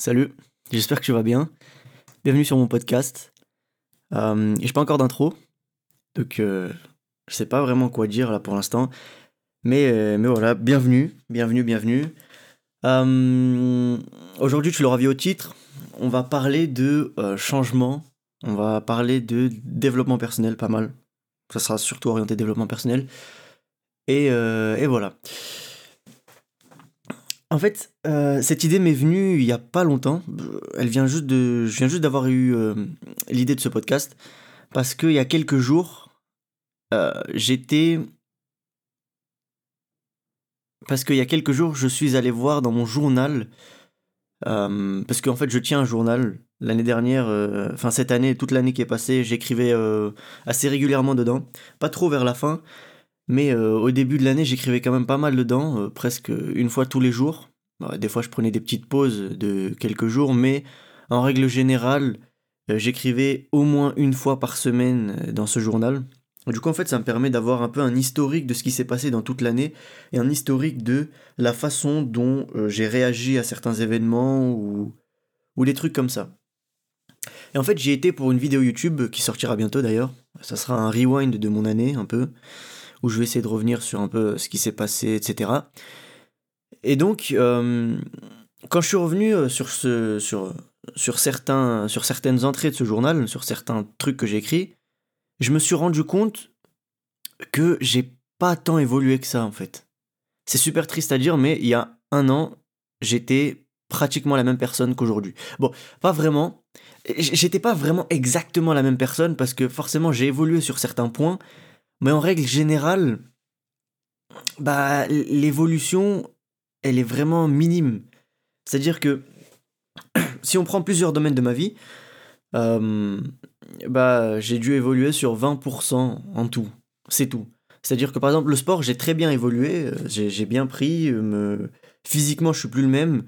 Salut, j'espère que tu vas bien. Bienvenue sur mon podcast. Euh, j'ai pas encore d'intro, donc euh, je sais pas vraiment quoi dire là pour l'instant. Mais, euh, mais voilà, bienvenue, bienvenue, bienvenue. Euh, aujourd'hui, tu l'auras vu au titre, on va parler de euh, changement, on va parler de développement personnel, pas mal. Ça sera surtout orienté développement personnel. Et, et voilà. En fait, euh, cette idée m'est venue il y a pas longtemps. Elle vient juste de, je viens juste d'avoir eu euh, l'idée de ce podcast parce qu'il y a quelques jours, euh, j'étais, parce qu'il y a quelques jours, je suis allé voir dans mon journal, parce qu'en fait, je tiens un journal. L'année dernière, enfin cette année, toute l'année qui est passée, j'écrivais assez régulièrement dedans. Pas trop vers la fin, mais euh, au début de l'année, j'écrivais quand même pas mal dedans, euh, presque une fois tous les jours. Ouais, Des fois, je prenais des petites pauses de quelques jours, mais en règle générale, euh, j'écrivais au moins une fois par semaine dans ce journal. Du coup, en fait, ça me permet d'avoir un peu un historique de ce qui s'est passé dans toute l'année et un historique de la façon dont j'ai réagi à certains événements ou, ou des trucs comme ça. Et en fait, j'y étais pour une vidéo YouTube qui sortira bientôt d'ailleurs. Ça sera un rewind de mon année, un peu, où je vais essayer de revenir sur un peu ce qui s'est passé, etc. Et donc, euh, quand je suis revenu euh, sur, ce, sur, sur, certains, sur certaines entrées de ce journal, sur certains trucs que j'ai écrits, je me suis rendu compte que j'ai pas tant évolué que ça, en fait. C'est super triste à dire, mais il y a un an, j'étais pratiquement la même personne qu'aujourd'hui. Bon, pas vraiment. J'étais pas vraiment exactement la même personne parce que forcément j'ai évolué sur certains points, mais en règle générale, bah l'évolution, elle est vraiment minime. C'est-à-dire que si on prend plusieurs domaines de ma vie, euh, bah j'ai dû évoluer sur 20% en tout. C'est tout. C'est-à-dire que par exemple le sport, j'ai très bien évolué, euh, j'ai bien pris, euh, me... physiquement je suis plus le même.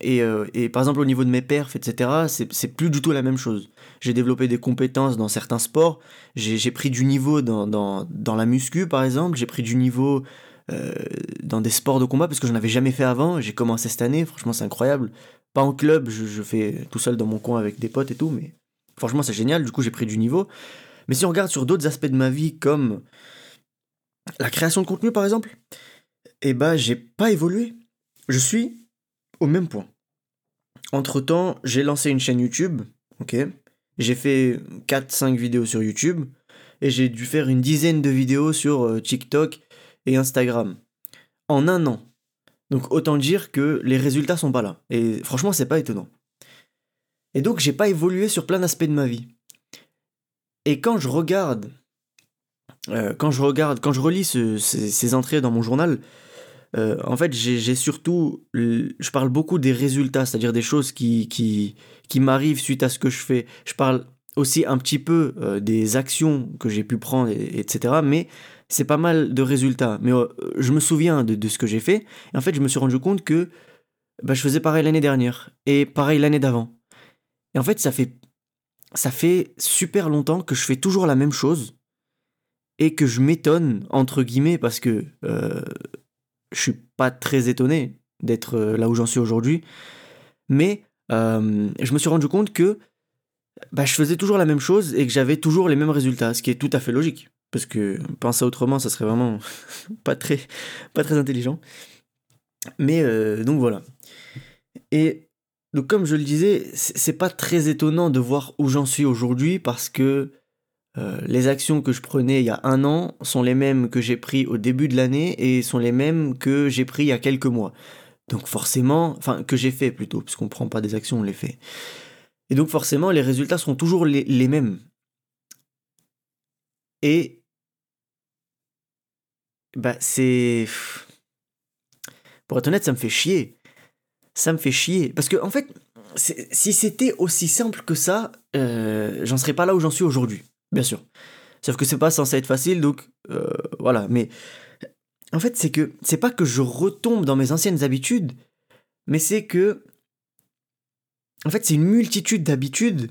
Et, et par exemple au niveau de mes perfs, etc., c'est plus du tout la même chose. J'ai développé des compétences dans certains sports, j'ai pris du niveau dans, dans, la muscu par exemple, j'ai pris du niveau euh, dans des sports de combat parce que je n'en avais jamais fait avant, j'ai commencé cette année, franchement c'est incroyable. Pas en club, je, fais tout seul dans mon coin avec des potes et tout, mais franchement c'est génial, du coup j'ai pris du niveau. Mais si on regarde sur d'autres aspects de ma vie comme la création de contenu par exemple, eh ben j'ai pas évolué. Je suis au même point. Entre-temps, j'ai lancé une chaîne YouTube, ok? J'ai fait quatre cinq vidéos sur YouTube, et j'ai dû faire une dizaine de vidéos sur euh, TikTok et Instagram. En un an. Donc autant dire que les résultats sont pas là. Et franchement, c'est pas étonnant. Et donc j'ai pas évolué sur plein d'aspects de ma vie. Et quand je regarde, euh, quand je regarde, quand je relis ce- ces, entrées dans mon journal, euh, en fait, j'ai surtout, je parle beaucoup des résultats, c'est-à-dire des choses qui, qui suite à ce que je fais. Je parle aussi un petit peu euh, des actions que j'ai pu prendre, et- etc. Mais c'est pas mal de résultats. Mais euh, je me souviens de, ce que j'ai fait. En fait, je me suis rendu compte que bah, je faisais pareil l'année dernière et pareil l'année d'avant. Et en fait, ça fait, ça fait super longtemps que je fais toujours la même chose et que je m'étonne, entre guillemets, parce que euh, je suis pas très étonné d'être là où j'en suis aujourd'hui, mais euh, je me suis rendu compte que bah, je faisais toujours la même chose et que j'avais toujours les mêmes résultats, ce qui est tout à fait logique. Parce que penser autrement, ça serait vraiment pas très, pas très intelligent. Mais euh, donc voilà. Et donc comme je le disais, c'est pas très étonnant de voir où j'en suis aujourd'hui parce que euh, les actions que je prenais il y a un an sont les mêmes que j'ai pris au début de l'année et sont les mêmes que j'ai pris il y a quelques mois. Donc forcément, enfin que j'ai fait plutôt, puisqu'on prend pas des actions, on les fait. Et donc forcément, les résultats seront toujours les, mêmes. Et bah c'est, pour être honnête, ça me fait chier. Ça me fait chier parce que en fait, si c'était aussi simple que ça, euh, j'en serais pas là où j'en suis aujourd'hui, bien sûr. Sauf que c'est pas censé être facile, donc euh, voilà. Mais en fait, c'est que c'est pas que je retombe dans mes anciennes habitudes, mais c'est que en fait, c'est une multitude d'habitudes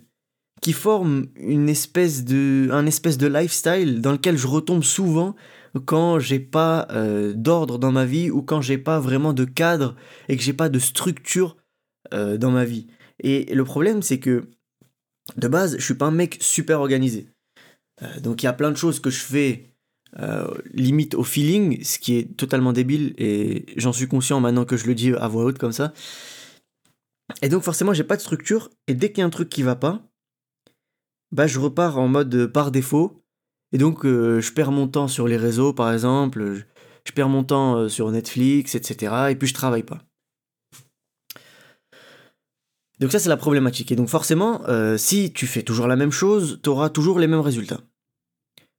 qui forment une espèce de un espèce de lifestyle dans lequel je retombe souvent quand j'ai pas euh, d'ordre dans ma vie ou quand j'ai pas vraiment de cadre et que j'ai pas de structure euh, dans ma vie. Et le problème, c'est que de base, je suis pas un mec super organisé. Euh, donc il y a plein de choses que je fais limite au feeling, ce qui est totalement débile et j'en suis conscient maintenant que je le dis à voix haute comme ça. Et donc forcément, j'ai pas de structure et dès qu'il y a un truc qui va pas, bah je repars en mode par défaut et donc je perds mon temps sur les réseaux par exemple, je perds mon temps euh, sur Netflix, etc. Et puis je travaille pas. Donc ça c'est la problématique. Et donc forcément, euh, si tu fais toujours la même chose, tu auras toujours les mêmes résultats.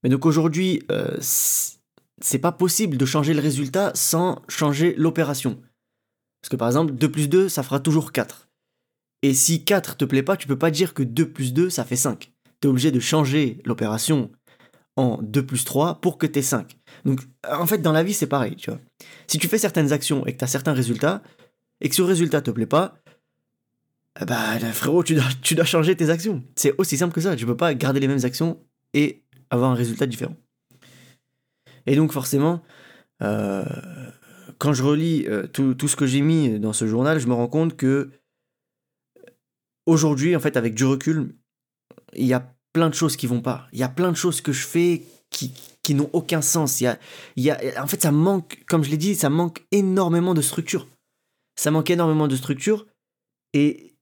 Mais donc aujourd'hui, euh, c'est pas possible de changer le résultat sans changer l'opération. Parce que par exemple, 2 plus 2, ça fera toujours 4. Et si 4 te plaît pas, tu peux pas dire que 2 plus 2, ça fait 5. Tu es obligé de changer l'opération en 2 plus 3 pour que tu aies 5. Donc, en fait, dans la vie, c'est pareil, tu vois. Si tu fais certaines actions et que tu as certains résultats, et que ce résultat te plaît pas, bah, frérot, tu dois, tu dois changer tes actions. C'est aussi simple que ça. Tu peux pas garder les mêmes actions et avoir un résultat différent. Et donc, forcément, euh, quand je relis euh, tout, tout, ce que j'ai mis dans ce journal, je me rends compte que aujourd'hui, en fait, avec du recul, il y a plein de choses qui vont pas. Il y a plein de choses que je fais qui, qui n'ont aucun sens. Il y, a, il y a, en fait, ça manque, comme je l'ai dit, ça manque énormément de structure. Ça manque énormément de structure. Et,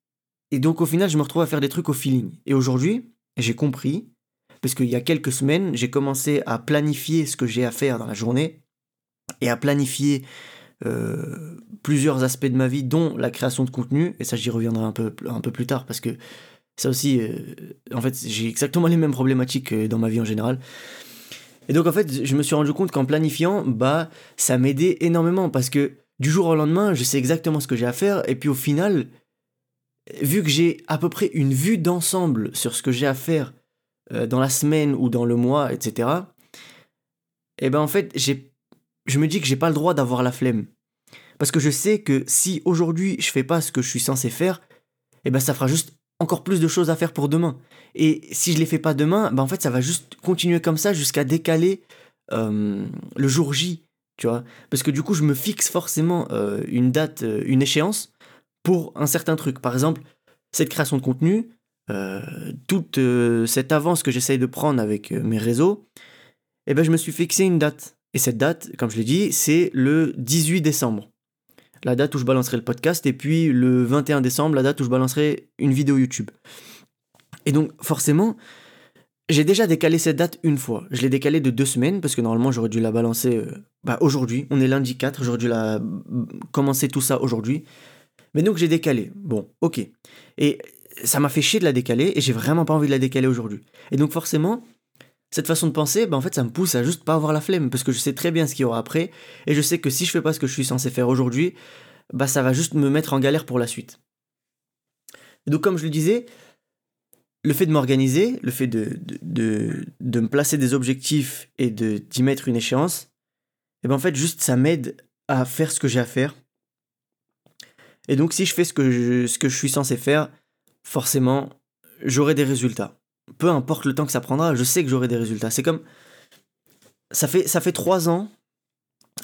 et donc, au final, je me retrouve à faire des trucs au feeling. Et aujourd'hui, j'ai compris, parce qu'il y a quelques semaines, j'ai commencé à planifier ce que j'ai à faire dans la journée et à planifier euh, plusieurs aspects de ma vie, dont la création de contenu. Et ça, j'y reviendrai un peu, plus tard parce que ça aussi, euh, en fait, j'ai exactement les mêmes problématiques dans ma vie en général. Et donc en fait, je me suis rendu compte qu'en planifiant, bah, ça m'aidait énormément parce que du jour au lendemain, je sais exactement ce que j'ai à faire et puis au final, vu que j'ai à peu près une vue d'ensemble sur ce que j'ai à faire euh, dans la semaine ou dans le mois, etc. Et ben en fait, j'ai, je me dis que j'ai pas le droit d'avoir la flemme. Parce que je sais que si aujourd'hui je fais pas ce que je suis censé faire, et ben ça fera juste encore plus de choses à faire pour demain. Et si je les fais pas demain, bah en fait ça va juste continuer comme ça jusqu'à décaler euh, le jour J, tu vois. Parce que du coup je me fixe forcément euh, une date, une échéance pour un certain truc. Par exemple, cette création de contenu, toute cette avance que j'essaye de prendre avec mes réseaux, eh ben je me suis fixé une date. Et cette date, comme je l'ai dit, c'est le 18 décembre la date où je balancerai le podcast, et puis le 21 décembre, la date où je balancerai une vidéo YouTube. Et donc forcément, j'ai déjà décalé cette date une fois. Je l'ai décalé de deux semaines, parce que normalement j'aurais dû la balancer euh, bah, aujourd'hui. On est lundi 4, j'aurais dû la commencer tout ça aujourd'hui. Mais donc j'ai décalé. Bon, ok. Et ça m'a fait chier de la décaler, et j'ai vraiment pas envie de la décaler aujourd'hui. Et donc forcément, cette façon de penser, bah en fait, ça me pousse à juste pas avoir la flemme, parce que je sais très bien ce qu'il y aura après, et je sais que si je fais pas ce que je suis censé faire aujourd'hui, bah ça va juste me mettre en galère pour la suite. donc, comme je le disais, le fait de m'organiser, le fait de, de, de, me placer des objectifs et de d'y mettre une échéance, et ben en fait, juste ça m'aide à faire ce que j'ai à faire. Et donc, si je fais ce que je, ce que je suis censé faire, forcément, j'aurai des résultats peu importe le temps que ça prendra, je sais que j'aurai des résultats. C'est comme. Ça fait, ça fait trois ans,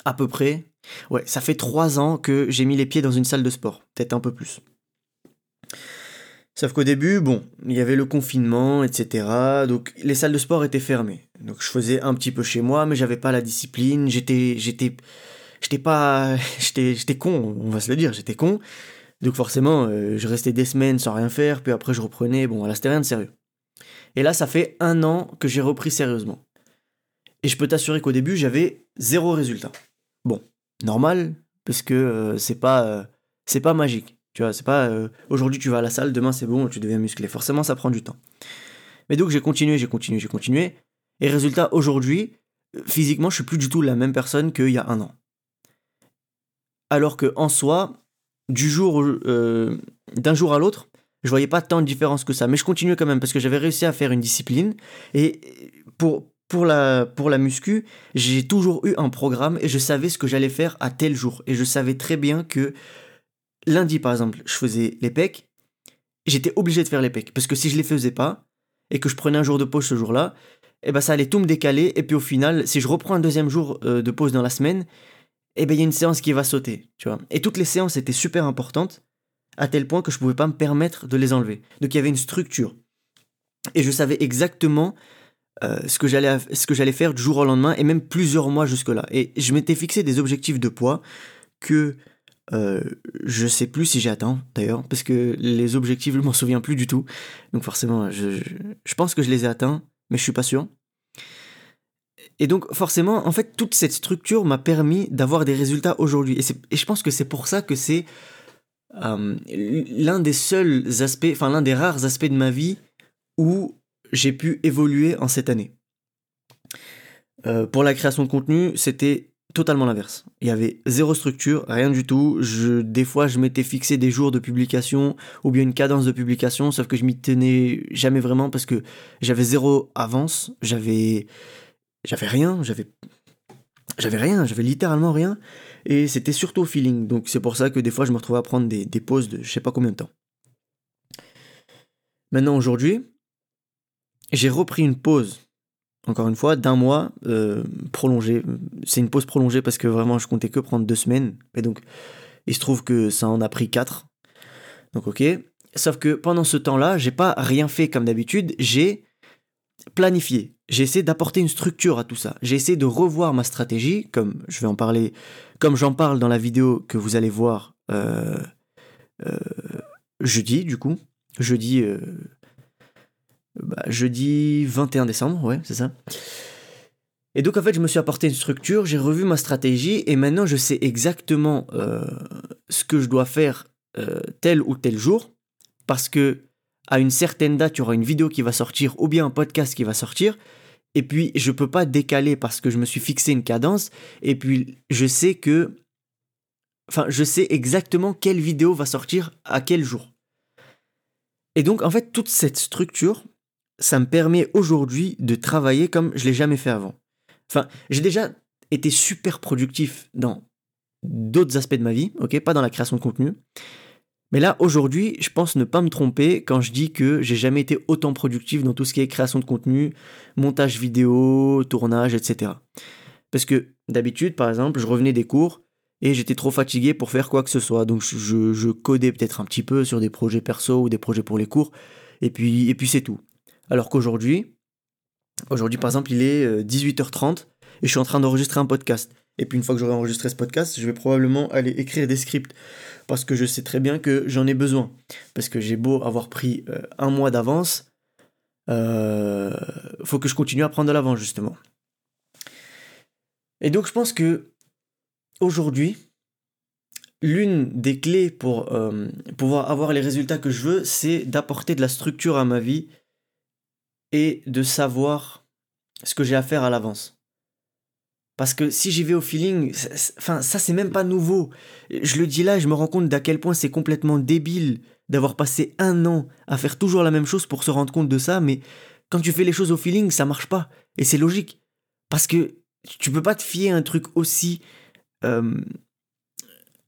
à peu près. Ouais, ça fait trois ans que j'ai mis les pieds dans une salle de sport. Peut-être un peu plus. Sauf qu'au début, bon, il y avait le confinement, etc. Donc les salles de sport étaient fermées. Donc je faisais un petit peu chez moi, mais j'avais pas la discipline. J'étais, j'étais, j'étais pas, j'étais, j'étais con, on va se le dire, j'étais con. Donc forcément, euh, je restais des semaines sans rien faire, puis après je reprenais. Bon, voilà, c'était rien de sérieux. Et là, ça fait un an que j'ai repris sérieusement. Et je peux t'assurer qu'au début, j'avais zéro résultat. Bon, normal, parce que euh, c'est pas, euh, c'est pas magique. Tu vois, c'est pas aujourd'hui tu vas à la salle, demain c'est bon, tu deviens musclé. Forcément, ça prend du temps. Mais donc j'ai continué, j'ai continué, j'ai continué. Et résultat, aujourd'hui, physiquement, je suis plus du tout la même personne qu'il y a un an. Alors que en soi, du jour, d'un jour à l'autre, je voyais pas tant de différence que ça. Mais je continuais quand même parce que j'avais réussi à faire une discipline. Et pour, pour, la, pour la muscu, j'ai toujours eu un programme et je savais ce que j'allais faire à tel jour. Et je savais très bien que lundi, par exemple, je faisais les pecs. J'étais obligé de faire les pecs. Parce que si je les faisais pas et que je prenais un jour de pause ce jour-là, eh ben ça allait tout me décaler. Et puis au final, si je reprends un deuxième jour euh, de pause dans la semaine, eh ben il y a une séance qui va sauter. Tu vois. Et toutes les séances étaient super importantes à tel point que je pouvais pas me permettre de les enlever. Donc il y avait une structure. Et je savais exactement euh, ce que j'allais faire du jour au lendemain et même plusieurs mois jusque là. Et je m'étais fixé des objectifs de poids que euh, je sais plus si j'ai atteint d'ailleurs parce que les objectifs je m'en souviens plus du tout. Donc forcément je, je, pense que je les ai atteints mais je suis pas sûr. Et donc forcément en fait toute cette structure m'a permis d'avoir des résultats aujourd'hui et, je pense que c'est pour ça que c'est euh, l'un des seuls aspects, enfin l'un des rares aspects de ma vie où j'ai pu évoluer en cette année. Euh, pour la création de contenu, c'était totalement l'inverse. Il y avait zéro structure, rien du tout. Je, des fois, je m'étais fixé des jours de publication ou bien une cadence de publication, sauf que je m'y tenais jamais vraiment parce que j'avais zéro avance, j'avais, j'avais rien, j'avais, j'avais rien, j'avais littéralement rien. Et c'était surtout au feeling. Donc c'est pour ça que des fois, je me retrouvais à prendre des, des pauses de je sais pas combien de temps. Maintenant, aujourd'hui, j'ai repris une pause, encore une fois, d'un mois euh, prolongé. C'est une pause prolongée parce que vraiment je comptais que prendre deux semaines. Et donc, il se trouve que ça en a pris quatre. Donc, ok. Sauf que pendant ce temps-là, j'ai pas rien fait comme d'habitude. J'ai planifié. J'ai essayé d'apporter une structure à tout ça. J'ai essayé de revoir ma stratégie, comme je vais en parler, comme j'en parle dans la vidéo que vous allez voir euh, euh, jeudi, du coup. Jeudi, bah, jeudi 21 décembre, ouais, c'est ça. Et donc en fait, je me suis apporté une structure, j'ai revu ma stratégie et maintenant je sais exactement euh, ce que je dois faire euh, tel ou tel jour parce que à une certaine date, il y aura une vidéo qui va sortir ou bien un podcast qui va sortir et puis je peux pas décaler parce que je me suis fixé une cadence et puis je sais que enfin, je sais exactement quelle vidéo va sortir à quel jour. Et donc en fait, toute cette structure, ça me permet aujourd'hui de travailler comme je l'ai jamais fait avant. Enfin, j'ai déjà été super productif dans d'autres aspects de ma vie, ok, pas dans la création de contenu. Mais là, aujourd'hui, je pense ne pas me tromper quand je dis que j'ai jamais été autant productif dans tout ce qui est création de contenu, montage vidéo, tournage, etc. Parce que d'habitude, par exemple, je revenais des cours et j'étais trop fatigué pour faire quoi que ce soit. Donc je, codais peut-être un petit peu sur des projets perso ou des projets pour les cours, et puis, et puis c'est tout. Alors qu'aujourd'hui, aujourd'hui par exemple, il est 18h30 euh, et je suis en train d'enregistrer un podcast. Et puis une fois que j'aurai enregistré ce podcast, je vais probablement aller écrire des scripts parce que je sais très bien que j'en ai besoin. Parce que j'ai beau avoir pris euh, un mois d'avance, euh, faut que je continue à prendre de l'avance justement. Et donc je pense que aujourd'hui, l'une des clés pour euh, pouvoir avoir les résultats que je veux, c'est d'apporter de la structure à ma vie et de savoir ce que j'ai à faire à l'avance. Parce que si j'y vais au feeling, enfin ça c'est même pas nouveau. Je le dis là, je me rends compte d'à quel point c'est complètement débile d'avoir passé un an à faire toujours la même chose pour se rendre compte de ça, mais quand tu fais les choses au feeling, ça marche pas. Et c'est logique. Parce que tu peux pas te fier à un truc aussi euh,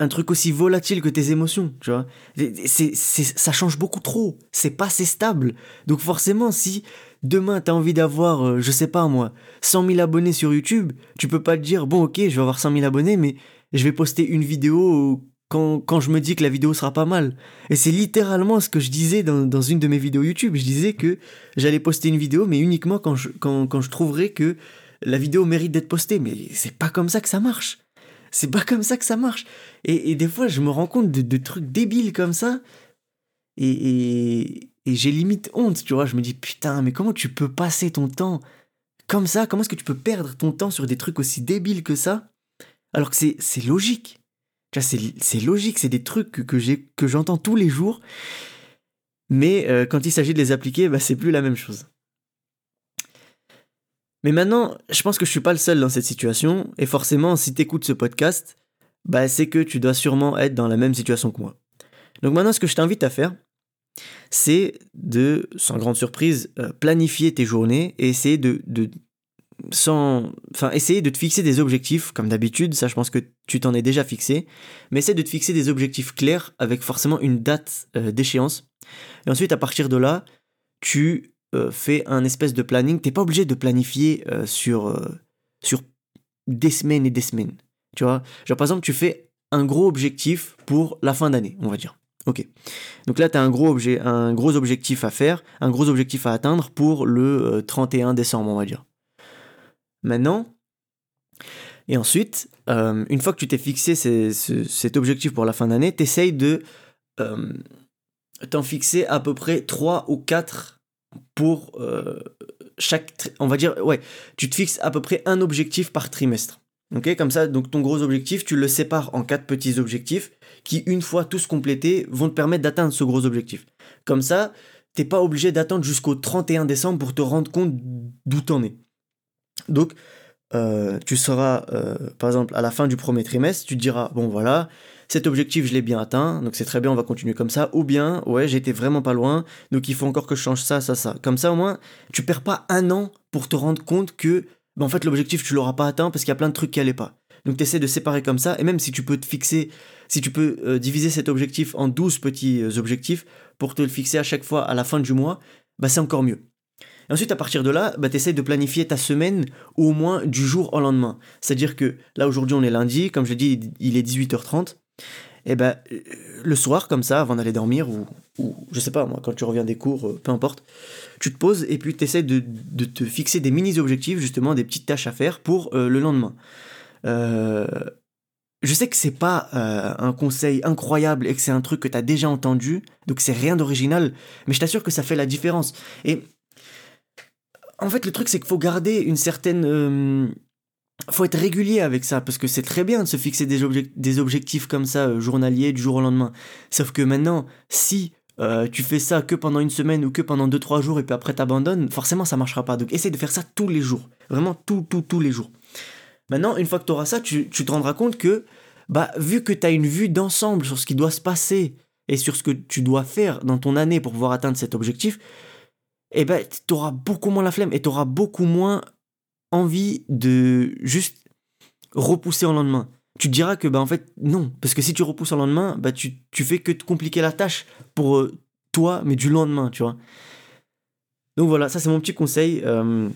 un truc aussi volatile que tes émotions, tu vois. Ça change beaucoup trop. C'est pas assez stable. Donc forcément, si demain t'as envie d'avoir, euh, je sais pas moi, 100 000 abonnés sur YouTube, tu peux pas te dire, bon ok, je vais avoir 100 000 abonnés, mais je vais poster une vidéo quand, quand je me dis que la vidéo sera pas mal. Et c'est littéralement ce que je disais dans, dans, une de mes vidéos YouTube. Je disais que j'allais poster une vidéo, mais uniquement quand je, quand, quand je trouverais que la vidéo mérite d'être postée. Mais c'est pas comme ça que ça marche. C'est pas comme ça que ça marche. Et, des fois, je me rends compte de, trucs débiles comme ça. Et, j'ai limite honte, tu vois. Je me dis, putain, mais comment tu peux passer ton temps comme ça? Comment est-ce que tu peux perdre ton temps sur des trucs aussi débiles que ça? Alors que c'est logique. C'est logique, c'est des trucs que, j'entends tous les jours. Mais euh, quand il s'agit de les appliquer, bah, c'est plus la même chose. Mais maintenant, je pense que je suis pas le seul dans cette situation, et forcément, si tu écoutes ce podcast, bah, c'est que tu dois sûrement être dans la même situation que moi. Donc maintenant, ce que je t'invite à faire, c'est de, sans grande surprise, euh, planifier tes journées et essayer de, de sans, enfin, essayer de te fixer des objectifs, comme d'habitude, ça je pense que tu t'en es déjà fixé, mais essaie de te fixer des objectifs clairs avec forcément une date euh, d'échéance. Et ensuite, à partir de là, tu euh, fais un espèce de planning. T'es pas obligé de planifier sur, sur des semaines et des semaines. Tu vois? Genre, par exemple, tu fais un gros objectif pour la fin d'année, on va dire. Ok. Donc là, tu as un gros, objectif à faire, un gros objectif à atteindre pour le 31 décembre, on va dire. Maintenant, et ensuite, une fois que tu t'es fixé cet objectif pour la fin d'année, tu essayes de t'en fixer à peu près 3 ou 4 pour euh, chaque. On va dire, ouais, tu te fixes à peu près un objectif par trimestre. Comme ça, donc ton gros objectif, tu le sépares en quatre petits objectifs qui, une fois tous complétés, vont te permettre d'atteindre ce gros objectif. Comme ça, t'es pas obligé d'attendre jusqu'au 31 décembre pour te rendre compte d'où t'en es. Donc, euh, tu seras, euh, par exemple, à la fin du premier trimestre, tu te diras, bon voilà, cet objectif, je l'ai bien atteint, donc c'est très bien, on va continuer comme ça. Ou bien, ouais, j'étais vraiment pas loin, donc il faut encore que je change ça, ça, ça. Comme ça, au moins, tu perds pas un an pour te rendre compte que, en fait, l'objectif, tu l'auras pas atteint parce qu'il y a plein de trucs qui allaient pas. Donc tu essaies de séparer comme ça, et même si tu peux te fixer, si tu peux euh, diviser cet objectif en 12 petits euh, objectifs pour te le fixer à chaque fois à la fin du mois, bah c'est encore mieux. Ensuite, à partir de là, bah, tu essaies de planifier ta semaine au moins du jour au lendemain. C'est-à-dire que là, aujourd'hui, on est lundi, comme je l'ai dit, il est 18h30 et eh ben le soir comme ça avant d'aller dormir ou, ou je sais pas moi quand tu reviens des cours euh, peu importe tu te poses et puis tu essaies de, te fixer des mini objectifs justement des petites tâches à faire pour euh, le lendemain. Euh, je sais que c'est pas un conseil incroyable et que c'est un truc que tu as déjà entendu donc c'est rien d'original mais je t'assure que ça fait la différence. Et en fait le truc c'est qu'il faut garder une certaine faut être régulier avec ça parce que c'est très bien de se fixer des, objectifs comme ça euh, journaliers du jour au lendemain. Sauf que maintenant, si euh, tu fais ça que pendant une semaine ou que pendant 2-3 jours et puis après t'abandonnes, forcément ça marchera pas. Donc essaye de faire ça tous les jours. Vraiment tout, tout, tous les jours. Maintenant, une fois que tu auras ça, tu, tu, te rendras compte que, bah, vu que tu as une vue d'ensemble sur ce qui doit se passer et sur ce que tu dois faire dans ton année pour pouvoir atteindre cet objectif, eh ben, tu auras beaucoup moins la flemme et tu auras beaucoup moins envie de juste repousser au lendemain. Tu te diras que, bah, en fait, non. Parce que si tu repousses au lendemain, bah, tu, tu fais que te compliquer la tâche pour euh, toi, mais du lendemain, tu vois. Donc voilà, ça c'est mon petit conseil. Euh,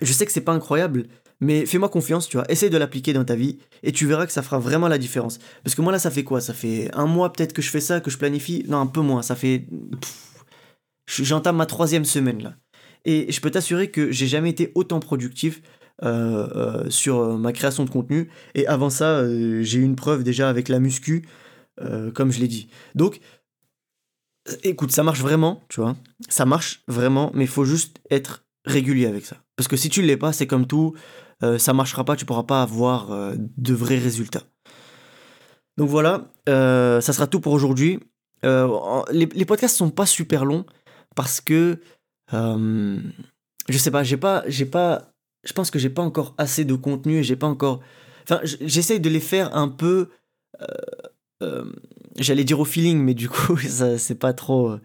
je sais que c'est pas incroyable, mais fais-moi confiance, tu vois. Essaye de l'appliquer dans ta vie et tu verras que ça fera vraiment la différence. Parce que moi là, ça fait quoi? Ça fait un mois peut-être que je fais ça, que je planifie. Non, un peu moins. Ça fait. J'entame ma troisième semaine là. Et je peux t'assurer que j'ai jamais été autant productif euh, euh, sur euh, ma création de contenu. Et avant ça, j'ai eu une preuve déjà avec la muscu, comme je l'ai dit. Donc, écoute, ça marche vraiment, tu vois. Ça marche vraiment, mais il faut juste être régulier avec ça. Parce que si tu ne l'es pas, c'est comme tout, ça marchera pas, tu pourras pas avoir de vrais résultats. Donc voilà, ça sera tout pour aujourd'hui. les, les podcasts sont pas super longs parce que euh, je sais pas, j'ai pas, j'ai pas, je pense que j'ai pas encore assez de contenu et j'ai pas encore. Enfin, j'essaye de les faire un peu. Euh, euh, j'allais dire au feeling, mais du coup, c'est pas trop.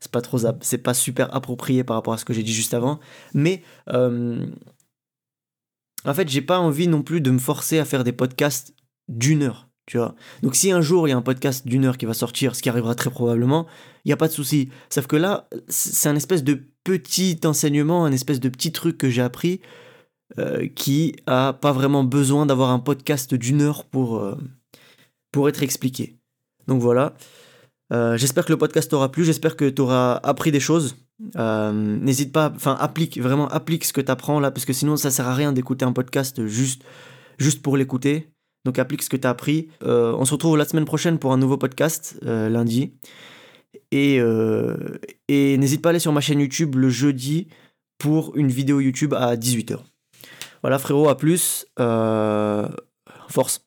C'est pas trop. C'est pas super approprié par rapport à ce que j'ai dit juste avant. Mais. en fait, j'ai pas envie non plus de me forcer à faire des podcasts d'une heure. Tu vois Donc si un jour il y a un podcast d'une heure qui va sortir, ce qui arrivera très probablement, il n'y a pas de souci. Sauf que là, c'est un espèce de petit enseignement, un espèce de petit truc que j'ai appris euh, qui a pas vraiment besoin d'avoir un podcast d'une heure pour, euh, pour être expliqué. Donc voilà. Euh, j'espère que le podcast t'aura plu, j'espère que tu auras appris des choses. N'hésite pas, enfin applique, vraiment applique ce que tu apprends là, parce que sinon ça sert à rien d'écouter un podcast juste, juste pour l'écouter. Donc applique ce que tu as appris. On se retrouve la semaine prochaine pour un nouveau podcast, lundi. Et, euh, et n'hésite pas à aller sur ma chaîne YouTube le jeudi pour une vidéo YouTube à 18h. Voilà frérot, à plus. force.